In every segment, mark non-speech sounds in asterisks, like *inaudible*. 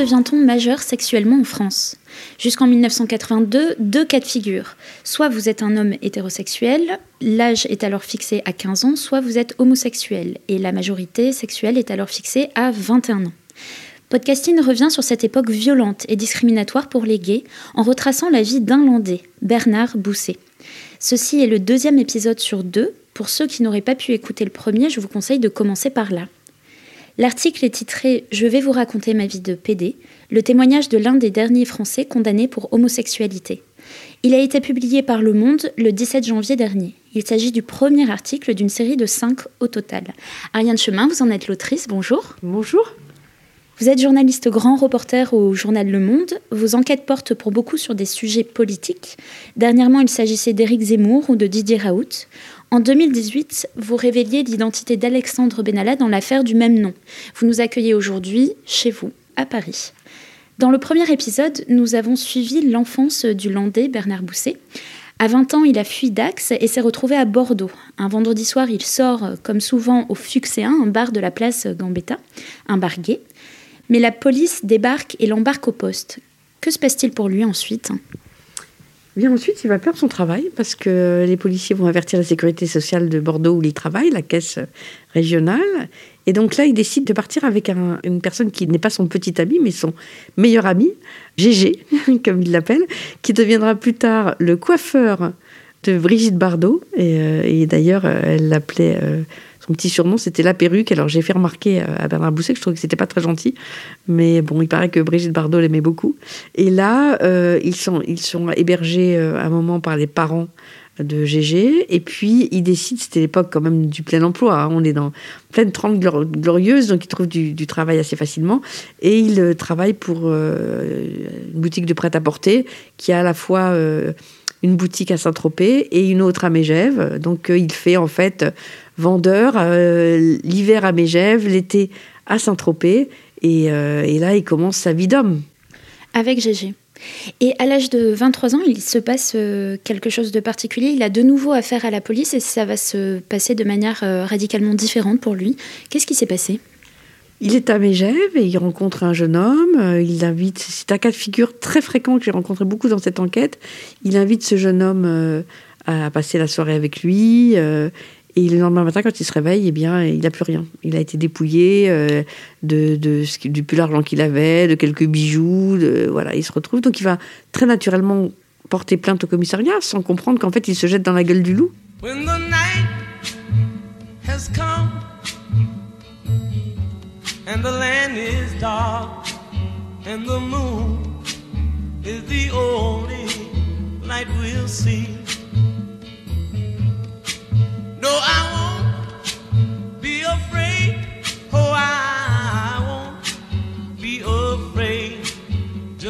Devient-on majeur sexuellement en France? Jusqu'en 1982, deux cas de figure. Soit vous êtes un homme hétérosexuel, l'âge est alors fixé à 15 ans, soit vous êtes homosexuel, et la majorité sexuelle est alors fixée à 21 ans. Podcasting revient sur cette époque violente et discriminatoire pour les gays en retraçant la vie d'un Landais, Bernard Bousset. Ceci est le deuxième épisode sur deux. Pour ceux qui n'auraient pas pu écouter le premier, je vous conseille de commencer par là. L'article est titré Je vais vous raconter ma vie de PD, le témoignage de l'un des derniers Français condamnés pour homosexualité. Il a été publié par Le Monde le 17 janvier dernier. Il s'agit du premier article d'une série de cinq au total. Ariane Chemin, vous en êtes l'autrice, bonjour. Bonjour. Vous êtes journaliste grand reporter au journal Le Monde. Vos enquêtes portent pour beaucoup sur des sujets politiques. Dernièrement, il s'agissait d'Éric Zemmour ou de Didier Raoult. En 2018, vous révéliez l'identité d'Alexandre Benalla dans l'affaire du même nom. Vous nous accueillez aujourd'hui chez vous, à Paris. Dans le premier épisode, nous avons suivi l'enfance du Landais Bernard Bousset. À 20 ans, il a fui Dax et s'est retrouvé à Bordeaux. Un vendredi soir, il sort, comme souvent, au Fuxéen, un bar de la place Gambetta, un bar. Mais la police débarque et l'embarque au poste. Que se passe-t-il pour lui ensuite? Bien ensuite, il va perdre son travail parce que les policiers vont avertir la sécurité sociale de Bordeaux où il travaille, la caisse régionale. Et donc là, il décide de partir avec une personne qui n'est pas son petit ami, mais son meilleur ami, Gégé, *laughs* comme il l'appelle, qui deviendra plus tard le coiffeur de Brigitte Bardot. Et, euh, d'ailleurs, elle l'appelait... Euh, son petit surnom, c'était la perruque. Alors j'ai fait remarquer euh, à Bernard Bousset que je trouvais que c'était pas très gentil. Mais bon, il paraît que Brigitte Bardot l'aimait beaucoup. Et là, euh, ils, sont, hébergés euh, un moment par les parents de GG. Et puis, ils décident, c'était l'époque quand même du plein emploi, hein. on est dans pleine trente glorieuse, donc ils trouvent du, travail assez facilement. Et ils travaillent pour une boutique de prêt-à-porter qui a à la fois une boutique à Saint-Tropez et une autre à Mégève. Donc, il fait en fait vendeur, euh, l'hiver à Mégève, l'été à Saint-Tropez. Euh, et, là, il commence sa vie d'homme. Avec Gégé. Et à l'âge de 23 ans, il se passe euh, quelque chose de particulier. Il a de nouveau affaire à la police et ça va se passer de manière radicalement différente pour lui. Qu'est-ce qui s'est passé? Il est à Mégève et il rencontre un jeune homme. Il invite, c'est un cas de figure très fréquent que j'ai rencontré beaucoup dans cette enquête. Il invite ce jeune homme à passer la soirée avec lui. Et le lendemain matin, quand il se réveille, eh bien, il n'a plus rien. Il a été dépouillé euh, de, du plus l'argent qu'il avait, de quelques bijoux. Voilà, il se retrouve. Donc, il va très naturellement porter plainte au commissariat sans comprendre qu'en fait, il se jette dans la gueule du loup. And the land is dark and the moon is the only light we'll see.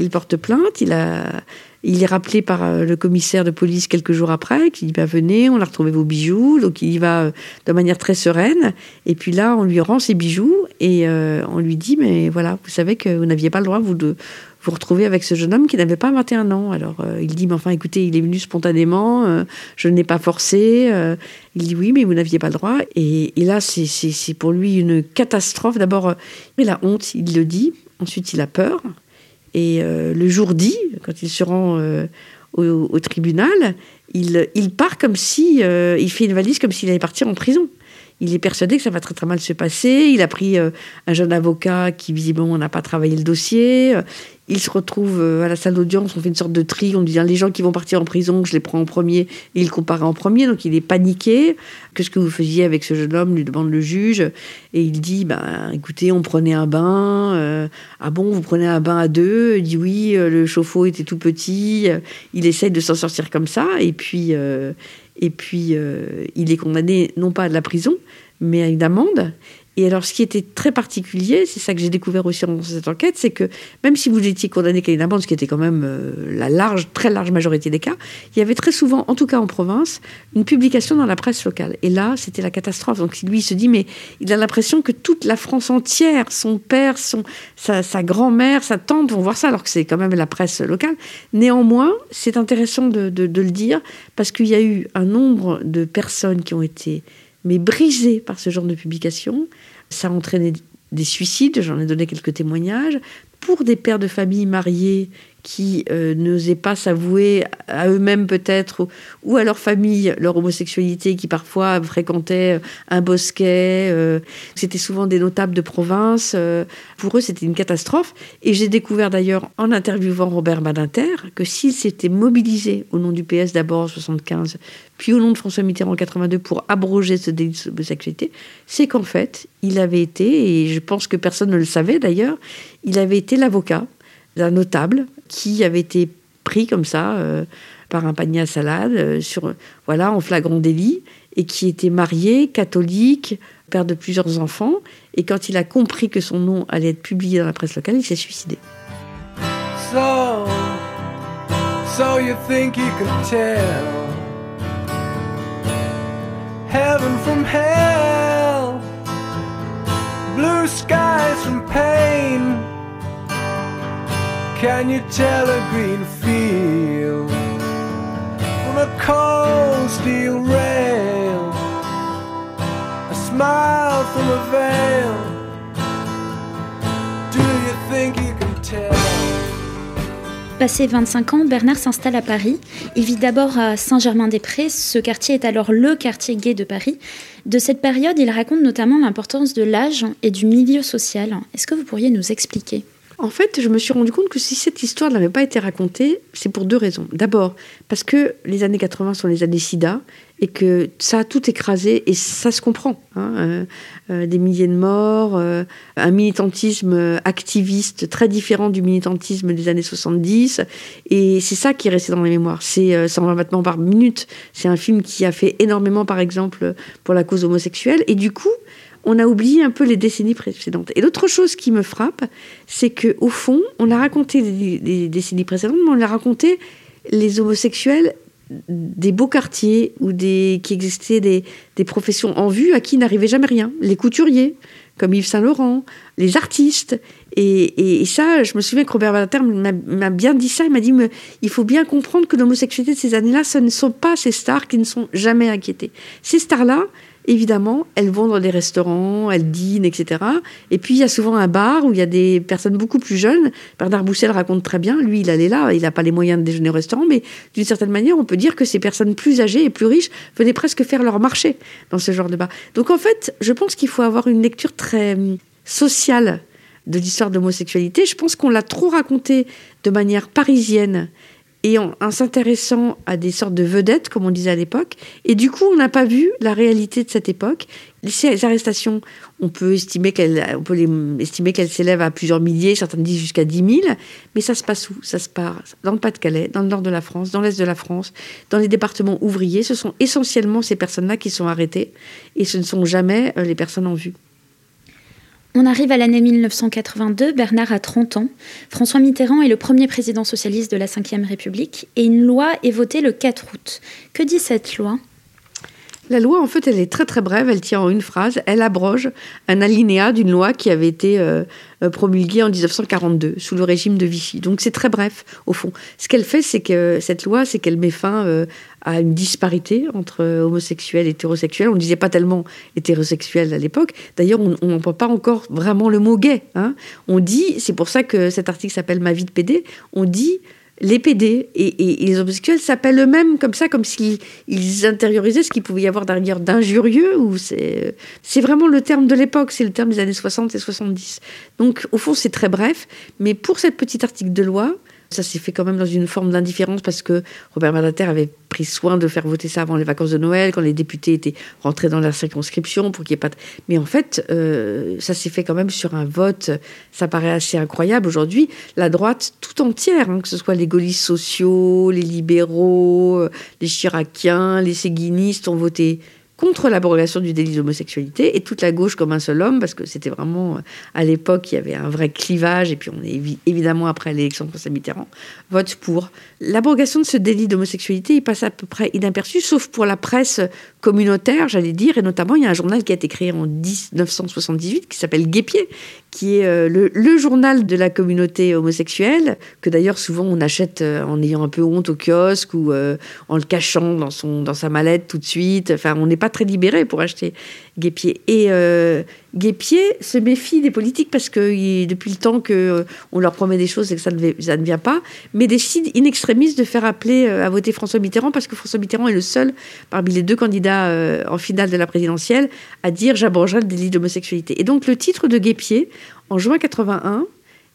Il porte plainte, il est rappelé par euh, le commissaire de police quelques jours après, qui dit bah, Venez, on a retrouvé vos bijoux. Donc il y va euh, de manière très sereine. Et puis là, on lui rend ses bijoux et euh, on lui dit Mais voilà, vous savez que vous n'aviez pas le droit vous, de vous retrouver avec ce jeune homme qui n'avait pas 21 ans. Alors il dit Mais enfin, écoutez, il est venu spontanément, je ne l'ai pas forcé. il dit Oui, mais vous n'aviez pas le droit. Et, et là, c'est pour lui une catastrophe. D'abord, il a honte, il le dit. Ensuite, il a peur. Et euh, le jour dit, quand il se rend euh, au, tribunal, il, il, part comme si, euh, il fait une valise comme s'il allait partir en prison. Il est persuadé que ça va très très mal se passer. Il a pris un jeune avocat qui visiblement n'a pas travaillé le dossier. Il se retrouve euh, à la salle d'audience, on fait une sorte de tri, on dit les gens qui vont partir en prison, je les prends en premier, et il compare en premier, donc il est paniqué. Qu'est-ce que vous faisiez avec ce jeune homme? lui demande le juge, et il dit ben écoutez, on prenait un bain. Euh, ah bon, vous prenez un bain à deux? Il dit oui, euh, le chauffe-eau était tout petit. Il essaye de s'en sortir comme ça, et puis et puis il est condamné non pas à la prison, mais à une amende. Et alors, ce qui était très particulier, c'est ça que j'ai découvert aussi dans cette enquête, c'est que même si vous étiez condamné qu'à une amende, ce qui était quand même euh, la large, très large majorité des cas, il y avait très souvent, en tout cas en province, une publication dans la presse locale. Et là, c'était la catastrophe. Donc lui, il se dit, mais il a l'impression que toute la France entière, son père, son, sa, grand-mère, sa tante vont voir ça, alors que c'est quand même la presse locale. Néanmoins, c'est intéressant de le dire, parce qu'il y a eu un nombre de personnes qui ont été mais brisées par ce genre de publication. Ça a entraîné des suicides, j'en ai donné quelques témoignages, pour des pères de famille mariés qui euh, n'osaient pas s'avouer à eux-mêmes peut-être ou à leur famille leur homosexualité, qui parfois fréquentaient euh, un bosquet. Euh, c'était souvent des notables de province. pour eux, c'était une catastrophe. Et j'ai découvert d'ailleurs en interviewant Robert Badinter que s'il s'était mobilisé au nom du PS d'abord en 75, puis au nom de François Mitterrand en 82 pour abroger ce délit de homosexualité, c'est qu'en fait, il avait été, et je pense que personne ne le savait d'ailleurs, il avait été l'avocat d'un notable qui avait été pris comme ça euh, par un panier à salade, euh, sur, voilà, en flagrant délit, et qui était marié, catholique, père de plusieurs enfants. Et quand il a compris que son nom allait être publié dans la presse locale, il s'est suicidé. So, so you think tell heaven from hell, blue skies from pain. Can you tell a green field from a cold steel rail? A smile from a veil. Do you think you can tell? Passé 25 ans, Bernard s'installe à Paris. Il vit d'abord à Saint-Germain-des-Prés. Ce quartier est alors le quartier gay de Paris. De cette période, il raconte notamment l'importance de l'âge et du milieu social. Est-ce que vous pourriez nous expliquer? En fait, je me suis rendu compte que si cette histoire n'avait pas été racontée, c'est pour deux raisons. D'abord, parce que les années 80 sont les années SIDA et que ça a tout écrasé et ça se comprend. Hein, euh, euh, des milliers de morts, euh, un militantisme activiste très différent du militantisme des années 70 et c'est ça qui est resté dans les mémoires. C'est 120 battements par minute. C'est un film qui a fait énormément, par exemple, pour la cause homosexuelle et du coup, on a oublié un peu les décennies précédentes. Et l'autre chose qui me frappe, c'est que au fond, on a raconté les, décennies précédentes, mais on a raconté les homosexuels des beaux quartiers ou des qui existaient des, professions en vue à qui n'arrivait jamais rien. Les couturiers, comme Yves Saint Laurent, les artistes. Et, ça, je me souviens que Robert Badinter m'a bien dit ça. Il m'a dit il faut bien comprendre que l'homosexualité de ces années-là, ce ne sont pas ces stars qui ne sont jamais inquiétées. Ces stars-là, évidemment, elles vont dans des restaurants, elles dînent, etc. Et puis, il y a souvent un bar où il y a des personnes beaucoup plus jeunes. Bernard Boussel raconte très bien, lui, il allait là, il n'a pas les moyens de déjeuner au restaurant, mais d'une certaine manière, on peut dire que ces personnes plus âgées et plus riches venaient presque faire leur marché dans ce genre de bar. Donc, en fait, je pense qu'il faut avoir une lecture très hum, sociale de l'histoire de l'homosexualité. Je pense qu'on l'a trop raconté de manière parisienne et en, s'intéressant à des sortes de vedettes, comme on disait à l'époque. Et du coup, on n'a pas vu la réalité de cette époque. Les arrestations, on peut estimer qu'elles, estimer qu'elles s'élèvent à plusieurs milliers, certains disent jusqu'à 10 000. Mais ça se passe où? Ça se passe dans le Pas-de-Calais, dans le nord de la France, dans l'est de la France, dans les départements ouvriers. Ce sont essentiellement ces personnes-là qui sont arrêtées, et ce ne sont jamais euh, les personnes en vue. On arrive à l'année 1982, Bernard a 30 ans. François Mitterrand est le premier président socialiste de la Ve République et une loi est votée le 4 août. Que dit cette loi? La loi, en fait, elle est très très brève, elle tient en une phrase. Elle abroge un alinéa d'une loi qui avait été euh, euh, promulguée en 1942 sous le régime de Vichy. Donc c'est très bref, au fond. Ce qu'elle fait, c'est que cette loi, c'est qu'elle met fin euh, à une disparité entre homosexuels et hétérosexuels. On ne disait pas tellement hétérosexuel à l'époque. D'ailleurs, on n'emploie pas encore vraiment le mot gay. Hein. On dit, c'est pour ça que cet article s'appelle Ma vie de PD, on dit les PD et, les homosexuels s'appellent eux-mêmes comme ça, comme s'ils intériorisaient ce qu'il pouvait y avoir derrière d'injurieux. Ou c'est vraiment le terme de l'époque, c'est le terme des années 60 et 70. Donc au fond, c'est très bref, mais pour cette petite article de loi, ça s'est fait quand même dans une forme d'indifférence parce que Robert Badinter avait pris soin de faire voter ça avant les vacances de Noël, quand les députés étaient rentrés dans la circonscription pour qu'il n'y ait pas. Mais en fait, euh, ça s'est fait quand même sur un vote. Ça paraît assez incroyable aujourd'hui. La droite tout entière, hein, que ce soit les gaullistes sociaux, les libéraux, euh, les chiraciens, les séguinistes, ont voté contre l'abrogation du délit d'homosexualité et toute la gauche comme un seul homme, parce que c'était vraiment, euh, à l'époque, il y avait un vrai clivage, et puis on est évidemment après l'élection de François Mitterrand, vote pour. L'abrogation de ce délit d'homosexualité, il passe à peu près inaperçu, sauf pour la presse communautaire, j'allais dire, et notamment il y a un journal qui a été créé en 1978 qui s'appelle Guépier, qui est euh, le, journal de la communauté homosexuelle, que d'ailleurs souvent on achète euh, en ayant un peu honte au kiosque ou en le cachant dans, son, dans sa mallette tout de suite. Enfin, on n'est pas très libéré pour acheter Guépier. Et euh, Guépier se méfie des politiques parce que depuis le temps qu'on euh, leur promet des choses et que ça ne, vient pas, mais décide in extremis de faire appeler euh, à voter François Mitterrand parce que François Mitterrand est le seul parmi les deux candidats en finale de la présidentielle à dire j'abrogerai le délit d'homosexualité. Et donc le titre de Guépier, en juin 81,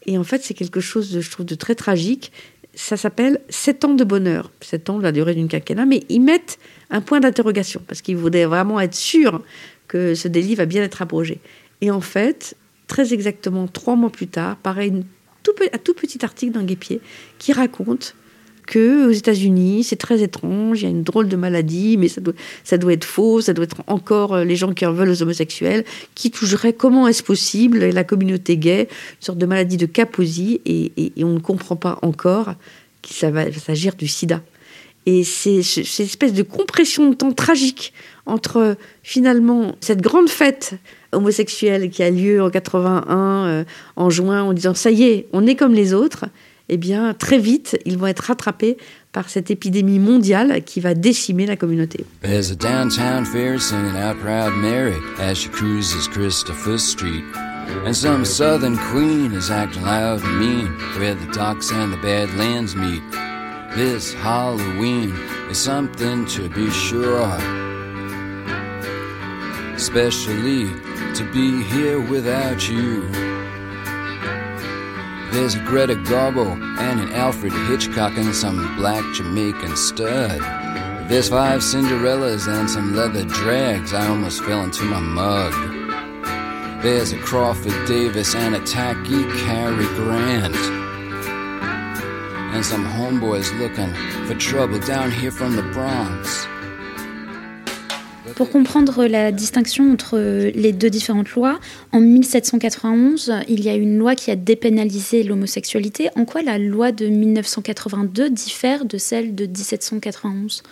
et en fait c'est quelque chose de, je trouve de très tragique, ça s'appelle Sept ans de bonheur. Sept ans de la durée d'une quinquennat, mais ils mettent un point d'interrogation parce qu'ils voulaient vraiment être sûrs ce délit va bien être abrogé. Et en fait, très exactement trois mois plus tard, tout, un tout petit article dans Guépier qui raconte que aux États-Unis, c'est très étrange, il y a une drôle de maladie, mais ça doit, être faux, ça doit être encore euh, les gens qui en veulent aux homosexuels, qui toucheraient comment est-ce possible la communauté gay, une sorte de maladie de Kaposi, et, on ne comprend pas encore qu'il va s'agir du sida. Et c'est cette espèce de compression de temps tragique entre finalement cette grande fête homosexuelle qui a lieu en 81, euh, en juin, en disant ça y est, on est comme les autres, eh bien très vite, ils vont être rattrapés par cette épidémie mondiale qui va décimer la communauté. There's a downtown fair singing out Proud Mary as she cruises Christopher Street. And some southern queen is acting loud and mean where the docks and the badlands meet. This Halloween is something to be sure. Especially to be here without you. There's a Greta Garbo and an Alfred Hitchcock and some black Jamaican stud. There's five Cinderellas and some leather drags. I almost fell into my mug. There's a Crawford Davis and a tacky Cary Grant. And some homeboys looking for trouble down here from the Bronx. Pour comprendre la distinction entre les deux différentes lois, en 1791, il y a une loi qui a dépénalisé l'homosexualité. En quoi la loi de 1982 diffère de celle de 1791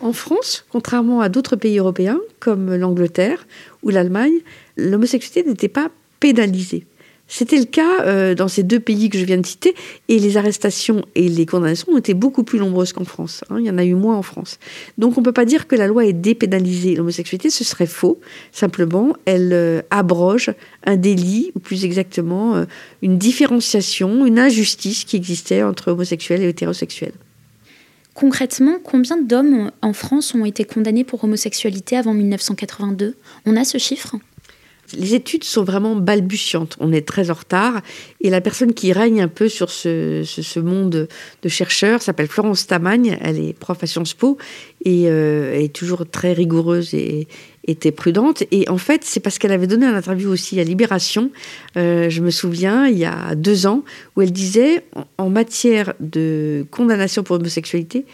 En France, contrairement à d'autres pays européens comme l'Angleterre ou l'Allemagne, l'homosexualité n'était pas pénalisée. C'était le cas euh, dans ces deux pays que je viens de citer, et les arrestations et les condamnations ont été beaucoup plus nombreuses qu'en France. Hein. il y en a eu moins en France. Donc on ne peut pas dire que la loi ait dépénalisé l'homosexualité, ce serait faux. Simplement, elle euh, abroge un délit, ou plus exactement, euh, une différenciation, une injustice qui existait entre homosexuels et hétérosexuels. Concrètement, combien d'hommes en France ont été condamnés pour homosexualité avant 1982 On a ce chiffre? Les études sont vraiment balbutiantes. On est très en retard. Et la personne qui règne un peu sur ce, monde de chercheurs s'appelle Florence Tamagne. Elle est prof à Sciences Po et euh, est toujours très rigoureuse et était prudente. Et en fait, c'est parce qu'elle avait donné un interview aussi à Libération, euh, je me souviens, il y a deux ans, où elle disait, en matière de condamnation pour homosexualité,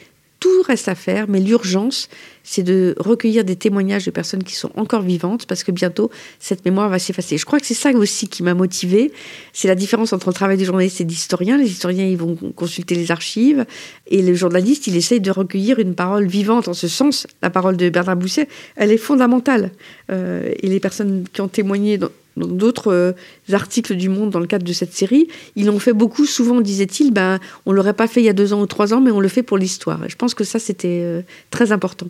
tout reste à faire, mais l'urgence, c'est de recueillir des témoignages de personnes qui sont encore vivantes, parce que bientôt, cette mémoire va s'effacer. Je crois que c'est ça aussi qui m'a motivée. C'est la différence entre le travail du journaliste et de l'historien. Les historiens, ils vont consulter les archives, et le journaliste, il essaye de recueillir une parole vivante. En ce sens, la parole de Bernard Bousset, elle est fondamentale. Euh, et les personnes qui ont témoigné d'autres euh, articles du Monde dans le cadre de cette série, ils l'ont fait beaucoup. Souvent, disait-il, ben, on l'aurait pas fait il y a deux ans ou trois ans, mais on le fait pour l'histoire. Je pense que ça, c'était euh, très important.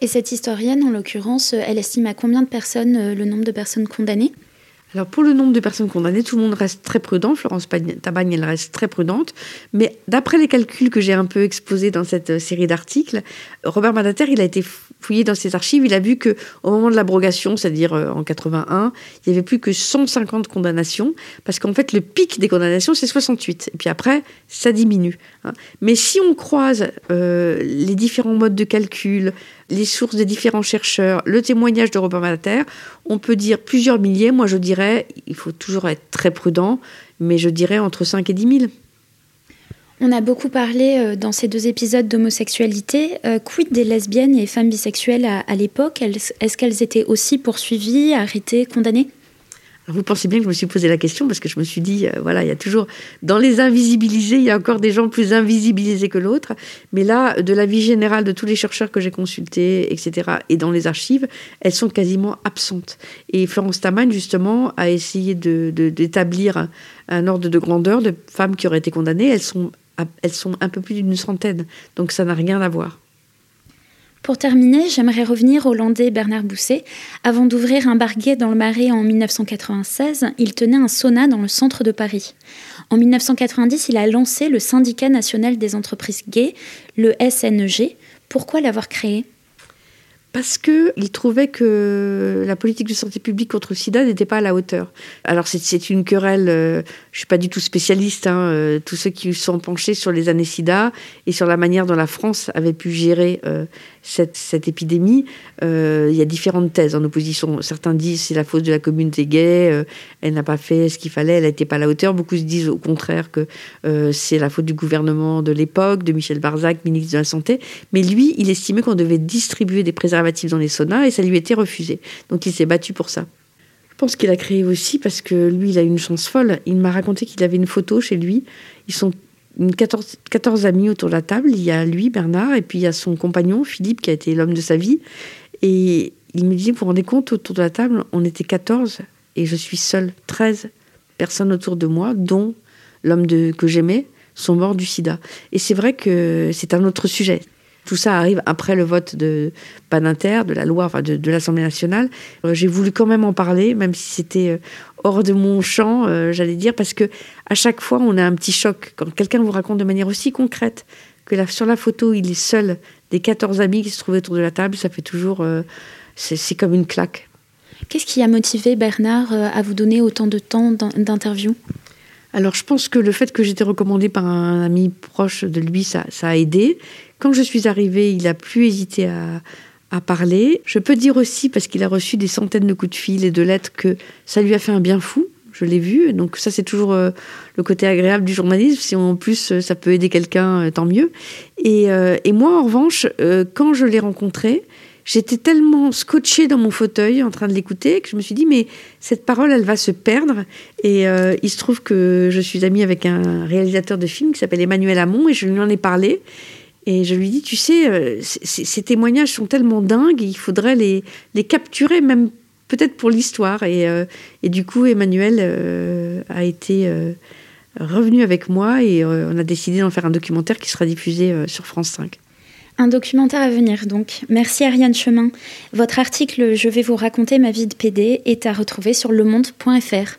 Et cette historienne, en l'occurrence, elle estime à combien de personnes euh, le nombre de personnes condamnées? Alors pour le nombre de personnes condamnées, tout le monde reste très prudent. Florence Tabagne, elle reste très prudente. Mais d'après les calculs que j'ai un peu exposés dans cette série d'articles, Robert Banater, il a été fouillé dans ses archives, il a vu que au moment de l'abrogation, c'est-à-dire euh, en 81, il n'y avait plus que 150 condamnations, parce qu'en fait le pic des condamnations c'est 68, et puis après ça diminue. Hein. Mais si on croise euh, les différents modes de calcul, les sources des différents chercheurs, le témoignage de Robert Banater, on peut dire plusieurs milliers. Moi je dirais, il faut toujours être très prudent, mais je dirais entre 5 et 10 000. On a beaucoup parlé euh, dans ces deux épisodes d'homosexualité. Euh, quid des lesbiennes et femmes bisexuelles à, l'époque Est-ce qu'elles étaient aussi poursuivies, arrêtées, condamnées? Vous pensez bien que je me suis posé la question parce que je me suis dit, euh, voilà, il y a toujours, dans les invisibilisés, il y a encore des gens plus invisibilisés que l'autre. Mais là, de la vie générale de tous les chercheurs que j'ai consultés, etc., et dans les archives, elles sont quasiment absentes. Et Florence Taman, justement, a essayé d'établir de, un ordre de grandeur de femmes qui auraient été condamnées. Elles sont elles sont un peu plus d'une centaine, donc ça n'a rien à voir. Pour terminer, j'aimerais revenir au Landais Bernard Bousset. Avant d'ouvrir un bar gay dans le Marais en 1996, il tenait un sauna dans le centre de Paris. En 1990, il a lancé le Syndicat national des entreprises gays, le SNEG. Pourquoi l'avoir créé? Parce qu'il trouvait que la politique de santé publique contre le sida n'était pas à la hauteur. Alors c'est une querelle, euh, je ne suis pas du tout spécialiste, hein, euh, tous ceux qui sont penchés sur les années sida et sur la manière dont la France avait pu gérer euh, cette, épidémie, il y a différentes thèses en opposition. Certains disent c'est la faute de la communauté gay, elle n'a pas fait ce qu'il fallait, elle n'était pas à la hauteur. Beaucoup se disent au contraire que c'est la faute du gouvernement de l'époque, de Michel Barzac, ministre de la Santé. Mais lui, il estimait qu'on devait distribuer des préservatifs dans les saunas et ça lui était refusé. Donc il s'est battu pour ça. Je pense qu'il a créé aussi parce que lui, il a une chance folle. Il m'a raconté qu'il avait une photo chez lui. Ils sont une 14, 14 amis autour de la table. Il y a lui, Bernard, et puis il y a son compagnon, Philippe, qui a été l'homme de sa vie. Et il me dit, vous vous rendez compte, autour de la table, on était 14 et je suis seule. 13 personnes autour de moi, dont l'homme que j'aimais, sont morts du sida. Et c'est vrai que c'est un autre sujet. Tout ça arrive après le vote de Paninter, de la loi, enfin de, l'Assemblée nationale. Euh, j'ai voulu quand même en parler, même si c'était euh, hors de mon champ, euh, j'allais dire, parce que à chaque fois, on a un petit choc. Quand quelqu'un vous raconte de manière aussi concrète que sur la photo, il est seul des 14 amis qui se trouvaient autour de la table, ça fait toujours. c'est comme une claque. Qu'est-ce qui a motivé Bernard à vous donner autant de temps d'interview? Alors je pense que le fait que j'étais recommandée par un ami proche de lui, ça, ça a aidé. Quand je suis arrivée, il a plus hésité à, parler. Je peux dire aussi, parce qu'il a reçu des centaines de coups de fil et de lettres, que ça lui a fait un bien fou. Je l'ai vu. Donc ça, c'est toujours euh, le côté agréable du journalisme. Si en plus euh, ça peut aider quelqu'un, euh, tant mieux. Et, et, moi, en revanche, quand je l'ai rencontré, j'étais tellement scotchée dans mon fauteuil en train de l'écouter que je me suis dit, mais cette parole, elle va se perdre. Et il se trouve que je suis amie avec un réalisateur de film qui s'appelle Emmanuel Hamon et je lui en ai parlé. Et je lui dis, tu sais, euh, ces témoignages sont tellement dingues, il faudrait les, capturer, même peut-être pour l'histoire. Et, euh, du coup, Emmanuel euh, a été revenu avec moi et on a décidé d'en faire un documentaire qui sera diffusé sur France 5. Un documentaire à venir donc. Merci Ariane Chemin. Votre article Je vais vous raconter ma vie de PD est à retrouver sur lemonde.fr.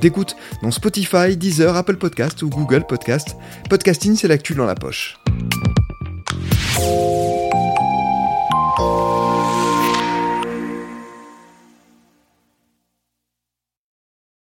d'écoute dans Spotify, Deezer, Apple Podcast ou Google Podcast. Podcasting, c'est l'actu dans la poche.